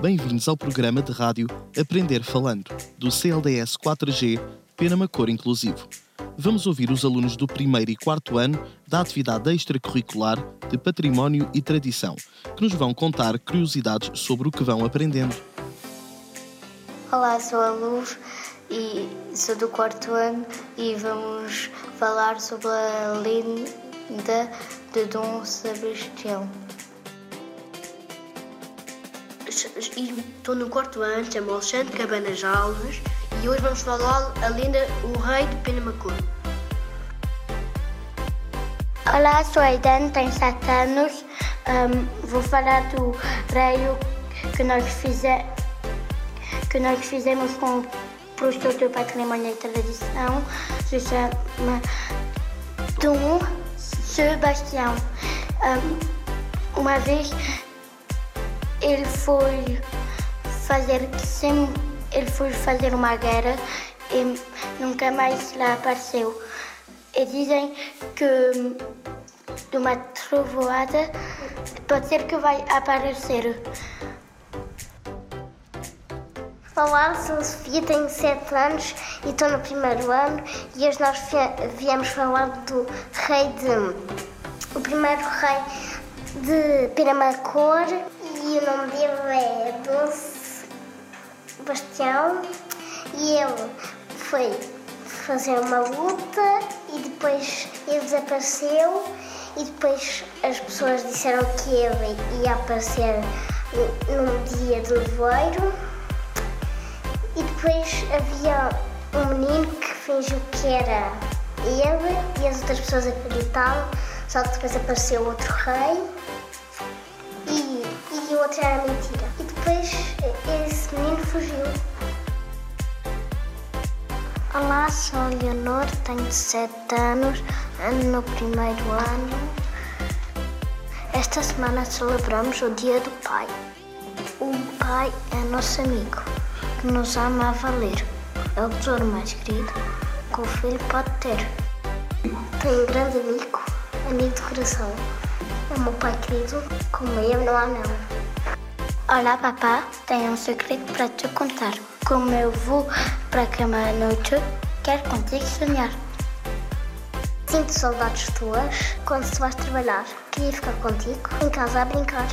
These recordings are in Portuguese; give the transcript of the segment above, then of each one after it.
Bem-vindos ao programa de rádio Aprender Falando, do CLDS 4G Pena Cor Inclusivo. Vamos ouvir os alunos do primeiro e quarto ano da atividade extracurricular de Património e Tradição, que nos vão contar curiosidades sobre o que vão aprendendo. Olá, sou a Luz e sou do quarto ano e vamos falar sobre a lenda de Dom Sebastião. Estou no quarto ano, chamo Alexandre Cabanas Alves e hoje vamos falar a lenda O Rei de Penamacor. Olá, sou a Aidan, tenho 7 anos. Um, vou falar do rei que nós, fize, que nós fizemos com o professor do Patrimônio e Tradição. Se chama Dom Sebastião. Um, uma vez ele foi fazer sem, ele foi fazer uma guerra e nunca mais lá apareceu. E dizem que de uma trovoada pode ser que vai aparecer. Olá, sou a Sofia, tenho 7 anos e estou no primeiro ano e hoje nós viemos falar do rei de. o primeiro rei de Piramacor e o nome dele é Dulce Bastião. E ele foi fazer uma luta e depois ele desapareceu e depois as pessoas disseram que ele ia aparecer num dia de nevoeiro. E depois havia um menino que fingiu que era ele e as outras pessoas acreditavam, só que depois apareceu outro rei outro era mentira. E depois esse menino fugiu. Olá, sou a Leonor, tenho 7 anos, ando no primeiro ano. Esta semana celebramos o Dia do Pai. O pai é nosso amigo, que nos ama a valer. É o tesouro mais querido que o filho pode ter. Tenho um grande amigo, amigo de coração. É o meu pai querido, como eu não há não. Olá, papá. Tenho um segredo para te contar. Como eu vou para a cama à noite, quero contigo sonhar. Sinto saudades tuas quando tu vais trabalhar. Queria ficar contigo em casa a brincar.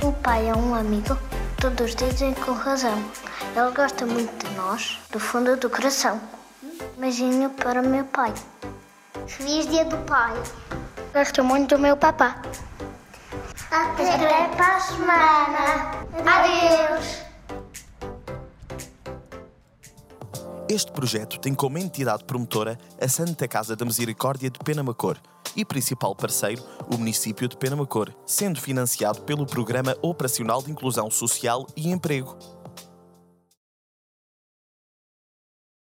O pai é um amigo, todos dizem com razão. Ele gosta muito de nós, do fundo do coração. Beijinho para o meu pai. Feliz dia do pai. Gosto muito do meu papá. Até para a semana. Adeus. Este projeto tem como entidade promotora a Santa Casa da Misericórdia de Penamacor e principal parceiro o município de Penamacor, sendo financiado pelo Programa Operacional de Inclusão Social e Emprego.